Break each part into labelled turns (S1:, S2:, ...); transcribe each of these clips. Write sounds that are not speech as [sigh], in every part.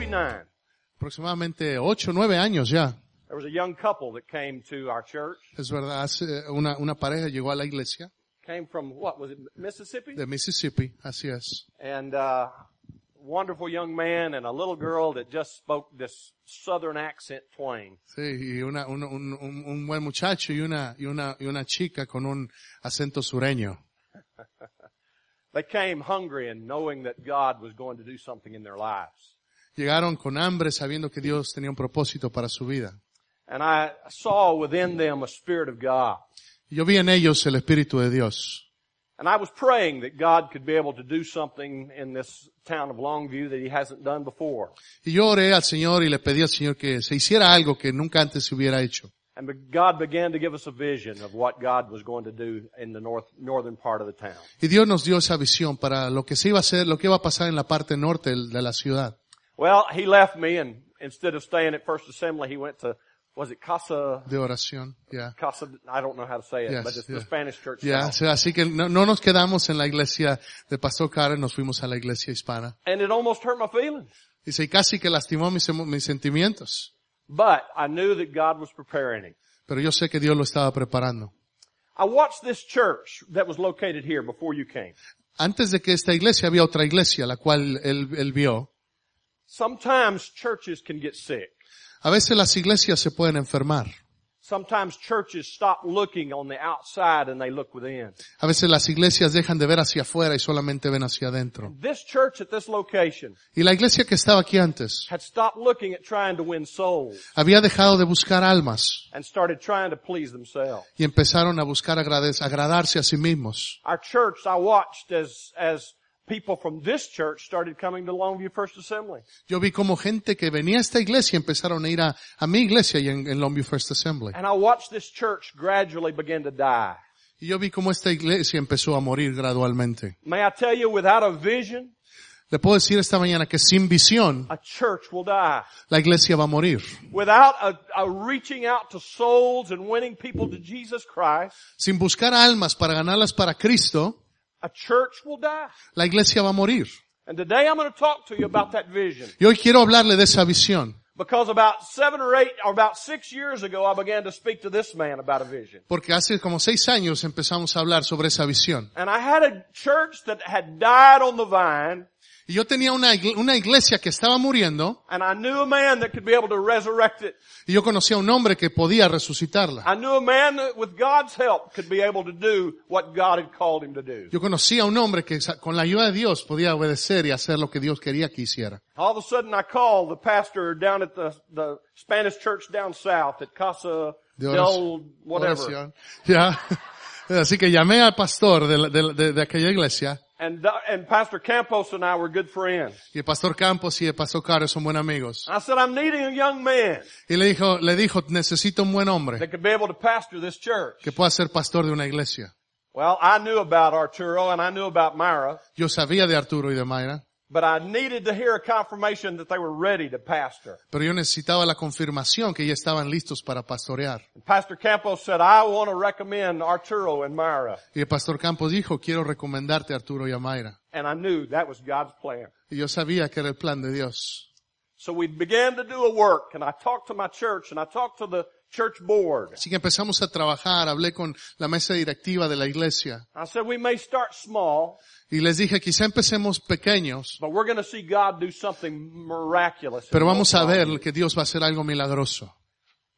S1: maybe nine,
S2: aproximadamente ocho, nueve años ya.
S1: there was a young couple that came to our church.
S2: Es verdad, una, una pareja llegó a la iglesia
S1: Came from what was it, Mississippi?
S2: de Mississippi, así es.
S1: And uh, wonderful young man and a little girl that just spoke this southern accent twang.
S2: Sí, y una, un, un, un- un buen muchacho y una, y una, y una chica con un acento sureño. [laughs]
S1: They came hungry and knowing that God was going to do something in their lives.
S2: Llegaron con hambre sabiendo que Dios tenía un propósito para su vida.
S1: And I saw within them a spirit of God.
S2: Y yo vi en ellos el Espíritu de Dios.
S1: And I was praying that God could be able to do something in this town of Longview that he hasn't done before.
S2: Y yo oré al Señor y le pedí al Señor que se hiciera algo que nunca antes se hubiera hecho.
S1: And God began to give us a vision of what God was going to do in the north, northern part of the town.
S2: Y Dios nos dio esa visión para lo que se iba a hacer, lo que iba a pasar en la parte norte de la ciudad.
S1: Well, he left me and instead of staying at First Assembly, he went to, was it Casa,
S2: De oración, ya.
S1: Casa, I don't know how to say it,
S2: Yes,
S1: but it's
S2: yeah.
S1: the Spanish church.
S2: Ya,
S1: now.
S2: o sea, así que no, no nos quedamos en la iglesia de Pastor Karen, nos fuimos a la iglesia hispana.
S1: And it almost hurt my feelings.
S2: Dice, y casi que lastimó mis, mis sentimientos.
S1: But I knew that God was preparing him.
S2: Pero yo sé que Dios lo estaba preparando.
S1: I watched this church that was located here before you came.
S2: Antes de que esta iglesia había otra iglesia, la cual él, él vio.
S1: Sometimes churches can get sick.
S2: A veces las iglesias se pueden enfermar.
S1: Sometimes churches stop looking on the outside and they look within.
S2: A veces las iglesias dejan de ver hacia afuera y solamente ven hacia adentro.
S1: This church at this location
S2: Y la iglesia que estaba aquí antes
S1: had stopped looking at trying to win souls
S2: había dejado de buscar almas
S1: and started trying to please themselves.
S2: y empezaron a buscar agrades- agradarse a sí mismos.
S1: Our church, I watched as, as people from this church started coming to Longview First Assembly.
S2: Yo vi como gente que venía a esta iglesia empezaron a ir a, a mi iglesia y en, en Longview First Assembly.
S1: And I watched this church gradually begin to die.
S2: Y yo vi como esta iglesia empezó a morir gradualmente.
S1: May I tell you, without a vision,
S2: Le puedo decir esta mañana que sin visión
S1: a church will die.
S2: la iglesia va a morir.
S1: Without a, a reaching out to souls and winning people to Jesus Christ,
S2: Sin buscar almas para ganarlas para Cristo,
S1: a church will die.
S2: la iglesia va a morir.
S1: And today I'm going to talk to you about that vision.
S2: Y hoy quiero hablarle de esa visión.
S1: Because about seven or eight, or about six years ago, I began to speak to this man about a vision.
S2: Porque hace como seis años empezamos a hablar sobre esa visión.
S1: And I had a church that had died on the vine,
S2: Y yo tenía una, una iglesia que estaba muriendo
S1: and I knew a man that could be able to resurrect it.
S2: y yo conocía a un hombre que podía resucitarla.
S1: I knew a man that with God's help could be able to do what God had called him to do.
S2: Yo conocía a un hombre que con la ayuda de Dios podía obedecer y hacer lo que Dios quería que hiciera.
S1: All of a sudden I called the pastor down at the, the Spanish church down south at Casa
S2: De
S1: del whatever.
S2: Ya. [laughs] Así que llamé al pastor de, de de- de aquella iglesia
S1: And, uh, and Pastor Campos and I were good friends.
S2: y el pastor Campos y el pastor Carlos son buenos amigos.
S1: I said, I'm needing a young man
S2: Y le dijo, le dijo, necesito un buen hombre
S1: that could be able to pastor this church.
S2: que pueda ser pastor de una iglesia.
S1: Well, I knew about Arturo and I knew about Myra,
S2: Yo sabía de Arturo y de Mayra,
S1: but I needed to hear a confirmation that they were ready to pastor.
S2: pero yo necesitaba la confirmación que ya estaban listos para pastorear.
S1: And Pastor Campos said, I want to recommend Arturo and Myra.
S2: Y el pastor Campos dijo, quiero recomendarte a Arturo y a Mayra.
S1: And I knew that was God's plan.
S2: Y yo sabía que era el plan de Dios.
S1: So we began to do a work and I talked to my church and I talked to the church board.
S2: Así que empezamos a trabajar, hablé con la mesa directiva de la iglesia
S1: I said, we may start small,
S2: y les dije, quizá empecemos pequeños,
S1: but we're going to see God do something miraculous.
S2: pero vamos a ver que Dios va a hacer algo milagroso.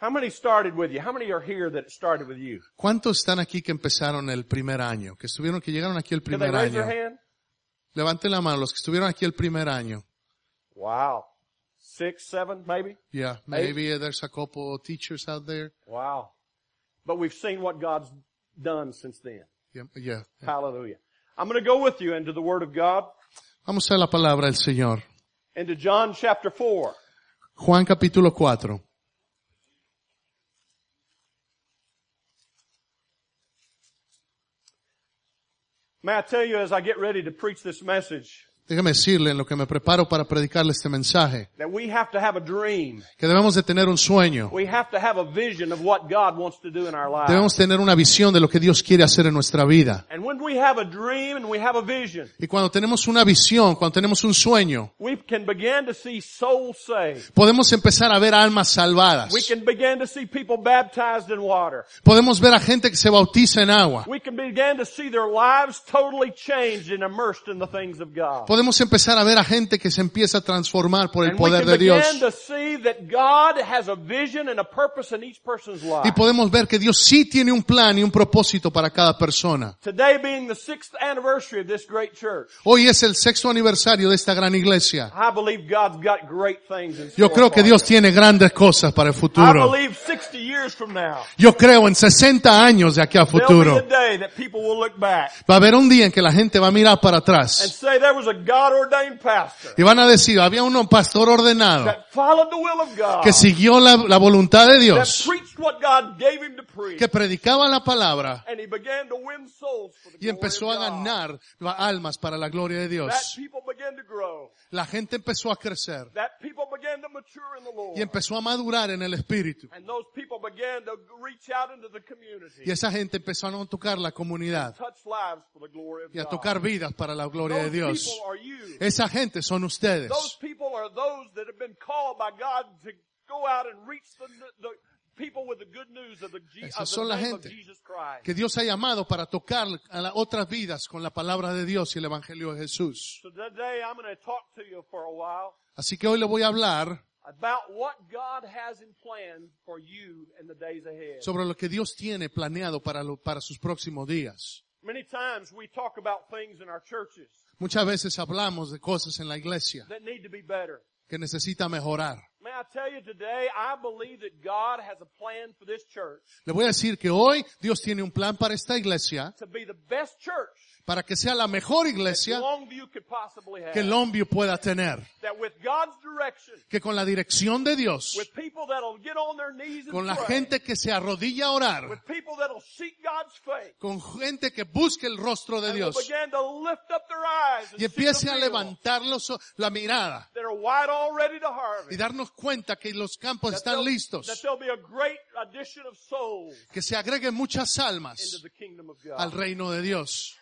S1: How many started with you? How many are here that started with you?
S2: ¿Cuántos están aquí que empezaron el primer año? Que estuvieron, que llegaron aquí el
S1: Can they
S2: primer
S1: their
S2: año.
S1: hand?
S2: Levanten la mano los que estuvieron aquí el primer año.
S1: Wow. Six, seven, maybe?
S2: Yeah, maybe there's a couple of teachers out there.
S1: Wow. But we've seen what God's done since then.
S2: Yeah, yeah.
S1: Hallelujah. I'm going to go with you into the Word of God,
S2: Vamos a la palabra del Señor.
S1: into John chapter 4.
S2: Juan capítulo 4.
S1: May I tell you as I get ready to preach this message,
S2: Déjame decirle en lo que me preparo para predicarle este mensaje,
S1: that we have to have a dream.
S2: que debemos de tener un sueño.
S1: We have to have a vision of what God wants to do in our lives.
S2: Debemos tener una visión de lo que Dios quiere hacer en nuestra vida.
S1: And when we have a dream and we have a vision,
S2: Y cuando tenemos una visión, cuando tenemos un sueño,
S1: we can begin to see souls saved.
S2: podemos empezar a ver almas salvadas.
S1: We can begin to see people baptized in water.
S2: Podemos ver a gente que se bautiza en agua. Podemos empezar a ver a gente que se empieza a transformar por el poder de Dios. Y podemos ver que Dios sí tiene un plan y un propósito para cada persona.
S1: Today being the sixth anniversary of this great church,
S2: Hoy es el sexto aniversario de esta gran iglesia.
S1: I believe God's got great things in
S2: Yo creo que Dios tiene grandes cosas para el futuro.
S1: believe 60 years from now,
S2: Yo creo en 60 años de aquí a futuro. Va a haber un día en que la gente va a mirar para atrás y van a decir, había un pastor ordenado
S1: that followed the will of God,
S2: que siguió la, la voluntad de Dios, que predicaba la palabra y empezó a ganar almas para la gloria de Dios. La gente empezó a crecer Y empezó a madurar en el espíritu. Y esa gente empezó a tocar la comunidad y a tocar vidas para la gloria de Dios. Esa gente son ustedes. Esas son la gente
S1: Jesus Christ.
S2: que Dios ha llamado para tocar a las otras vidas con la palabra de Dios y el Evangelio de Jesús.
S1: So today I'm going to talk to you for a while
S2: Así que hoy le voy a hablar sobre lo que Dios tiene planeado para, lo- para sus próximos días.
S1: Many times we talk about things in our churches
S2: Muchas veces hablamos de cosas en la iglesia
S1: that need to be better.
S2: que necesita mejorar.
S1: May I tell you today, I believe that God has a plan for this church
S2: Le voy a decir que hoy Dios tiene un plan para esta iglesia,
S1: to be the best church
S2: para que sea la mejor iglesia que Longview pueda tener. Que con la dirección de Dios, con la gente que se arrodilla a orar, con gente que busque el rostro de Dios y empiece a levantar los- la mirada y darnos cuenta que los campos están listos, que se agreguen muchas almas al reino de Dios.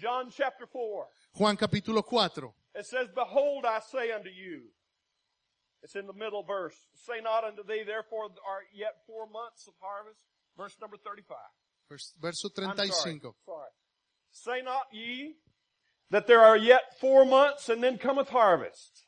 S1: John chapter 4.
S2: Juan capítulo 4.
S1: It says, Behold, I say unto you. It's in the middle verse. Say not unto thee, therefore are yet four months of harvest. Verse number 35.
S2: vers- Verso
S1: I'm sorry. Sorry. Say not ye that there are yet four months and then cometh harvest.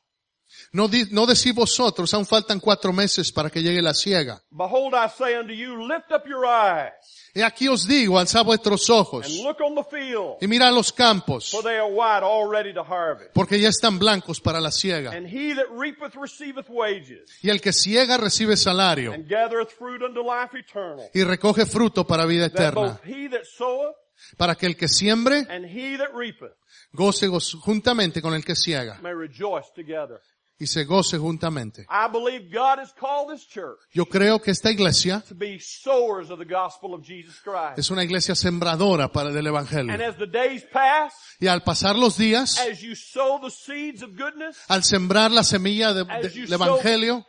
S2: No, no decís vosotros, aún faltan cuatro meses para que llegue la siega.
S1: Behold, I say unto you, lift up your eyes
S2: Y aquí os digo, alzad vuestros ojos
S1: and look on the field,
S2: y mirad los campos,
S1: for they are white, all ready to harvest.
S2: porque ya están blancos para la siega.
S1: And he that reapeth receiveth wages,
S2: Y el que ciega recibe salario
S1: and gathereth fruit unto life eternal.
S2: y recoge fruto para vida
S1: That
S2: eterna,
S1: both he that soweth
S2: para que el que siembre
S1: and he that reapeth
S2: goce juntamente con el que ciega
S1: may rejoice together.
S2: Y se goce juntamente.
S1: I believe God has called this church
S2: Yo creo que esta iglesia
S1: to be sowers of the gospel of Jesus Christ.
S2: es una iglesia sembradora para el
S1: And
S2: evangelio.
S1: as the days pass,
S2: Y al pasar los días,
S1: as you sow the seeds of goodness,
S2: al sembrar la semilla de- de- del evangelio,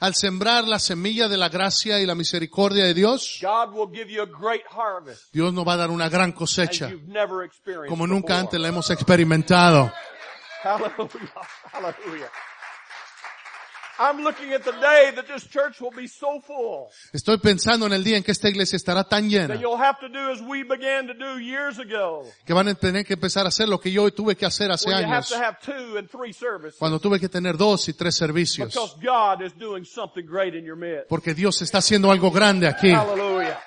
S2: al sembrar la semilla de la gracia y la misericordia de Dios,
S1: God will give you a great harvest
S2: Dios nos va a dar una gran cosecha, como nunca antes la hemos experimentado.
S1: Hallelujah. Hallelujah. I'm looking at the day that this church will be so full
S2: Estoy pensando en el día en que esta iglesia estará tan llena
S1: that you'll have to do as we began to do years ago.
S2: que van a tener que empezar a hacer lo que yo tuve que hacer hace
S1: Where you have
S2: años,
S1: to have two and three services.
S2: cuando tuve que tener dos y tres servicios,
S1: Because God is doing something great in your midst.
S2: porque Dios está haciendo algo grande aquí.
S1: Hallelujah.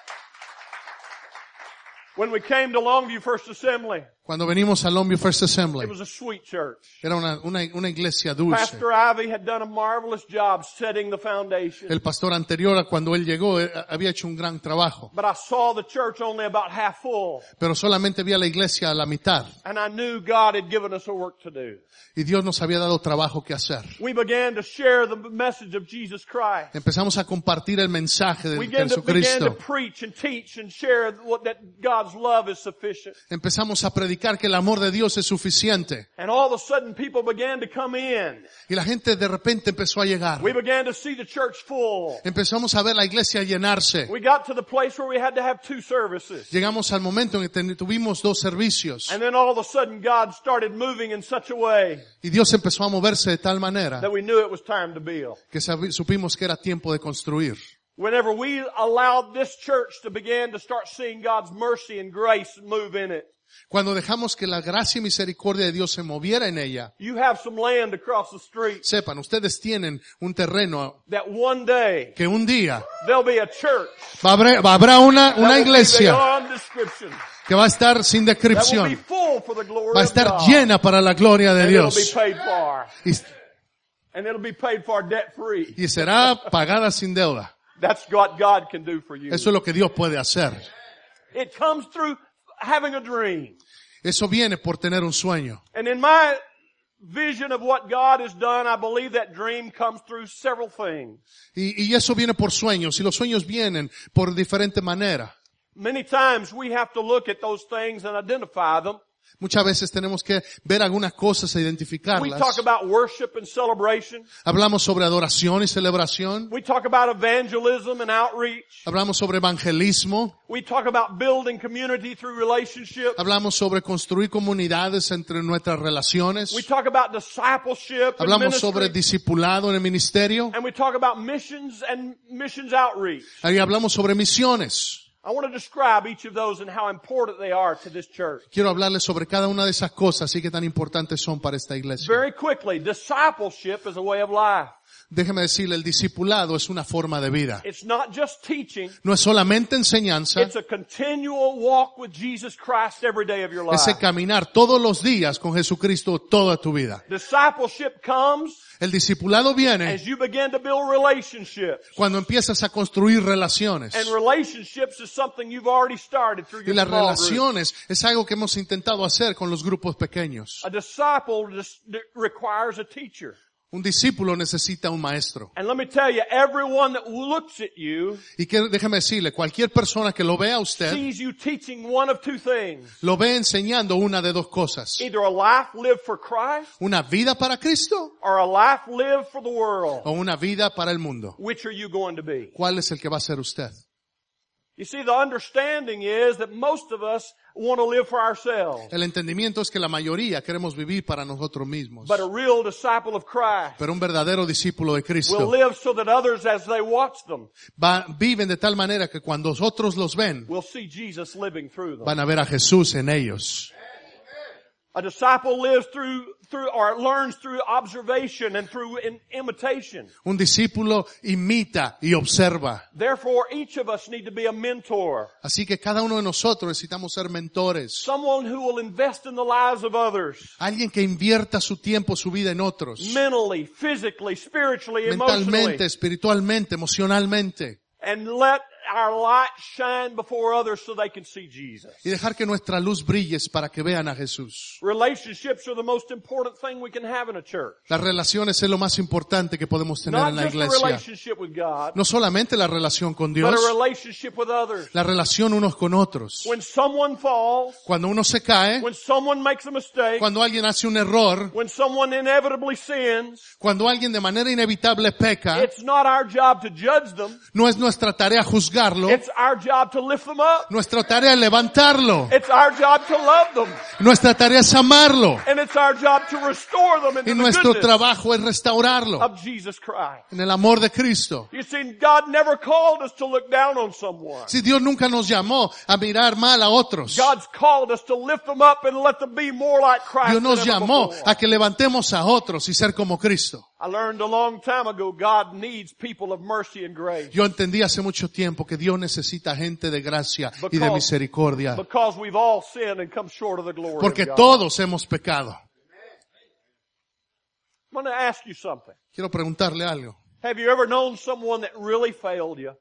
S1: When we came to Longview First Assembly,
S2: Cuando venimos al Longview First Assembly,
S1: it was a sweet church.
S2: era una, una, una iglesia dulce.
S1: Pastor Ivy had done a marvelous job setting the foundation.
S2: El pastor anterior, a cuando él llegó, eh, había hecho un gran trabajo,
S1: But I saw the church only about half full.
S2: pero solamente vi a la iglesia a la mitad
S1: And I knew God had given us a work to do.
S2: y Dios nos había dado trabajo que hacer.
S1: We began to share the message of Jesus Christ.
S2: Empezamos a compartir el mensaje de
S1: We began to, began to
S2: Jesucristo.
S1: preach and teach and share what, that God's love is sufficient.
S2: Empezamos a predicar predicar que el amor de Dios es suficiente.
S1: And all of a sudden people began to come in.
S2: Y la gente de repente empezó a llegar.
S1: We began to see the church full.
S2: Empezamos a ver la iglesia llenarse.
S1: We got to the place where we had to have two services.
S2: Llegamos al momento en que tuvimos dos servicios.
S1: And then all of a sudden God started moving in such a way
S2: Y Dios empezó a moverse de tal manera
S1: that we knew it was time to build.
S2: que supimos que era tiempo de construir.
S1: Whenever we allowed this church to begin to start seeing God's mercy and grace move in it,
S2: Cuando dejamos que la gracia y misericordia de Dios se moviera en ella,
S1: you have some land across the street
S2: sepan, ustedes tienen un terreno
S1: that one day
S2: que un día
S1: there'll be a church
S2: va- habrá una, una iglesia que va a estar sin descripción, va a estar llena para la gloria de Dios
S1: paid for,
S2: y, y será pagada sin deuda.
S1: That's what God can do for you.
S2: Eso es lo que Dios puede hacer.
S1: It comes through having a dream.
S2: Eso viene por tener un sueño.
S1: And in my vision of what God has done, I believe that dream comes through several things.
S2: Y, y eso viene por sueños. Y los sueños vienen por diferente manera.
S1: Many times we have to look at those things and identify them.
S2: Muchas veces tenemos que ver algunas cosas e
S1: We
S2: identificarlas.
S1: talk about worship and celebration.
S2: Hablamos sobre adoración y celebración.
S1: We talk about evangelism and outreach.
S2: Hablamos sobre evangelismo.
S1: We talk about building community through relationships.
S2: Hablamos sobre construir comunidades entre nuestras relaciones.
S1: We talk about discipleship and
S2: Hablamos sobre discipulado en el ministerio.
S1: And we talk about missions and missions outreach.
S2: Ahí hablamos sobre misiones.
S1: I want to describe each of those and how important they are to this church.
S2: Quiero hablarles sobre cada una de esas cosas y qué tan importantes son para esta iglesia.
S1: Very quickly, discipleship is a way of life.
S2: Déjeme decirle, el discipulado es una forma de vida.
S1: It's not just teaching.
S2: No es solamente enseñanza,
S1: It's a continual walk with Jesus Christ every day of your life.
S2: es caminar todos los días con Jesucristo toda tu vida.
S1: Discipleship comes
S2: El discipulado viene
S1: as you begin to build relationships.
S2: cuando empiezas a construir relaciones.
S1: And relationships is something you've already started through
S2: Y
S1: your
S2: las relaciones es algo que hemos intentado hacer con los grupos pequeños.
S1: A disciple dis- requires a teacher.
S2: Un discípulo necesita un maestro.
S1: And let me tell you, everyone that looks at you
S2: Y que, déjeme decirle, cualquier persona que lo vea a usted,
S1: sees you teaching one of two things.
S2: lo ve enseñando una de dos cosas.
S1: Either a life lived for Christ
S2: Una vida para Cristo
S1: or a life lived for the world.
S2: o una vida para el mundo.
S1: Which are you going to be?
S2: ¿Cuál es el que va a ser usted?
S1: You see, the understanding is that most of us want to live for ourselves.
S2: El entendimiento es que la mayoría queremos vivir para nosotros mismos.
S1: But a real disciple of Christ
S2: Pero un verdadero discípulo de
S1: will
S2: Cristo
S1: live so that others, as they watch them,
S2: va- viven de tal manera que cuando otros los ven,
S1: will see Jesus living through them.
S2: van a ver a Jesús en ellos.
S1: A disciple lives through, through, or learns through observation and through in, imitation.
S2: Un discípulo imita y observa.
S1: Therefore, each of us need to be a mentor.
S2: Así que cada uno de nosotros necesitamos ser mentores.
S1: Someone who will invest in the lives of others.
S2: Alguien que invierta su tiempo, su vida en otros.
S1: Mentally, physically, spiritually,
S2: Mentalmente,
S1: emotionally.
S2: espiritualmente, emocionalmente.
S1: And let our light shine before others so they can see Jesus.
S2: Y dejar que nuestra luz brille para que vean a Jesús.
S1: Relationships are the most important thing we can have in a church.
S2: Las relaciones es lo más importante que podemos tener
S1: Not
S2: en la iglesia.
S1: relationship with God,
S2: No solamente la relación con
S1: but
S2: Dios,
S1: a relationship with others.
S2: la relación unos con otros.
S1: When someone falls,
S2: Cuando uno se cae,
S1: when someone makes a mistake,
S2: cuando alguien hace un error,
S1: when someone inevitably sins,
S2: cuando alguien de manera inevitable peca,
S1: it's not our job to judge them.
S2: no es nuestra tarea juzgarlo,
S1: It's our job to lift them up.
S2: nuestra tarea es levantarlo,
S1: It's our job to love them.
S2: nuestra tarea es amarlo
S1: And it's our job to restore them into
S2: y
S1: the
S2: nuestro
S1: goodness
S2: trabajo es restaurarlo
S1: of Jesus Christ.
S2: en el amor de Cristo.
S1: You see, God never called us to look down on someone.
S2: Si Dios nunca nos llamó a mirar mal a otros,
S1: God's called us to lift them up and let them be more like Christ
S2: Dios nos llamó a que levantemos a otros y ser como Cristo.
S1: I learned a long time ago God needs people of mercy and grace
S2: Yo entendí hace mucho tiempo que Dios necesita gente de gracia y de
S1: Because-
S2: misericordia,
S1: because we've all sinned and come short of the glory
S2: porque
S1: of God.
S2: todos hemos pecado.
S1: I'm going to ask you something.
S2: Quiero preguntarle algo.
S1: Have you ever known someone that really failed you?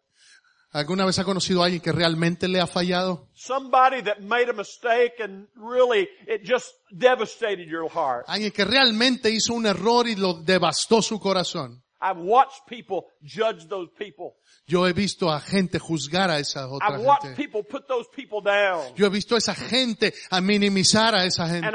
S2: ¿Alguna vez ha conocido a alguien que realmente le ha fallado?
S1: Somebody that made a mistake and really it just devastated your heart.
S2: Alguien que realmente hizo un error y lo devastó su corazón.
S1: I've watched people judge those people.
S2: Yo he visto a gente juzgar a esa otra
S1: I've watched
S2: gente.
S1: people put those people down.
S2: Yo he visto a esa gente a minimizar a esa gente.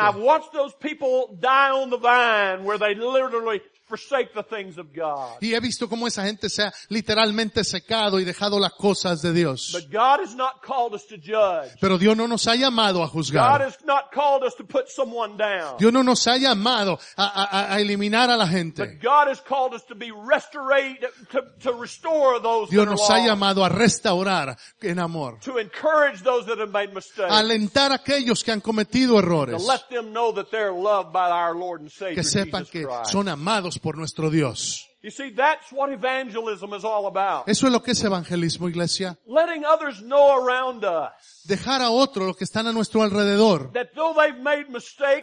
S1: Forsake the things of God.
S2: Y he visto cómo esa gente se ha literalmente secado y dejado las cosas de Dios.
S1: But God has not called us to judge.
S2: Pero Dios no nos ha llamado a
S1: God
S2: juzgar.
S1: has not called us to put someone down.
S2: Dios no nos ha llamado a, a- a eliminar a la gente.
S1: But God has called us to be restored, to, to restore those
S2: Dios
S1: that are
S2: nos ha
S1: lost,
S2: llamado a restaurar en amor.
S1: to encourage those that have made mistakes,
S2: alentar a aquellos que han cometido
S1: to
S2: errores.
S1: let them know that they're loved by our Lord and Savior
S2: Que sepan
S1: Jesus
S2: que
S1: Christ.
S2: son amados por nuestro Dios.
S1: You see, that's what evangelism is all about.
S2: Eso es lo que es evangelismo, iglesia.
S1: Letting others know around us
S2: Dejar a otro, los que están a nuestro alrededor,
S1: that though they've made mistakes,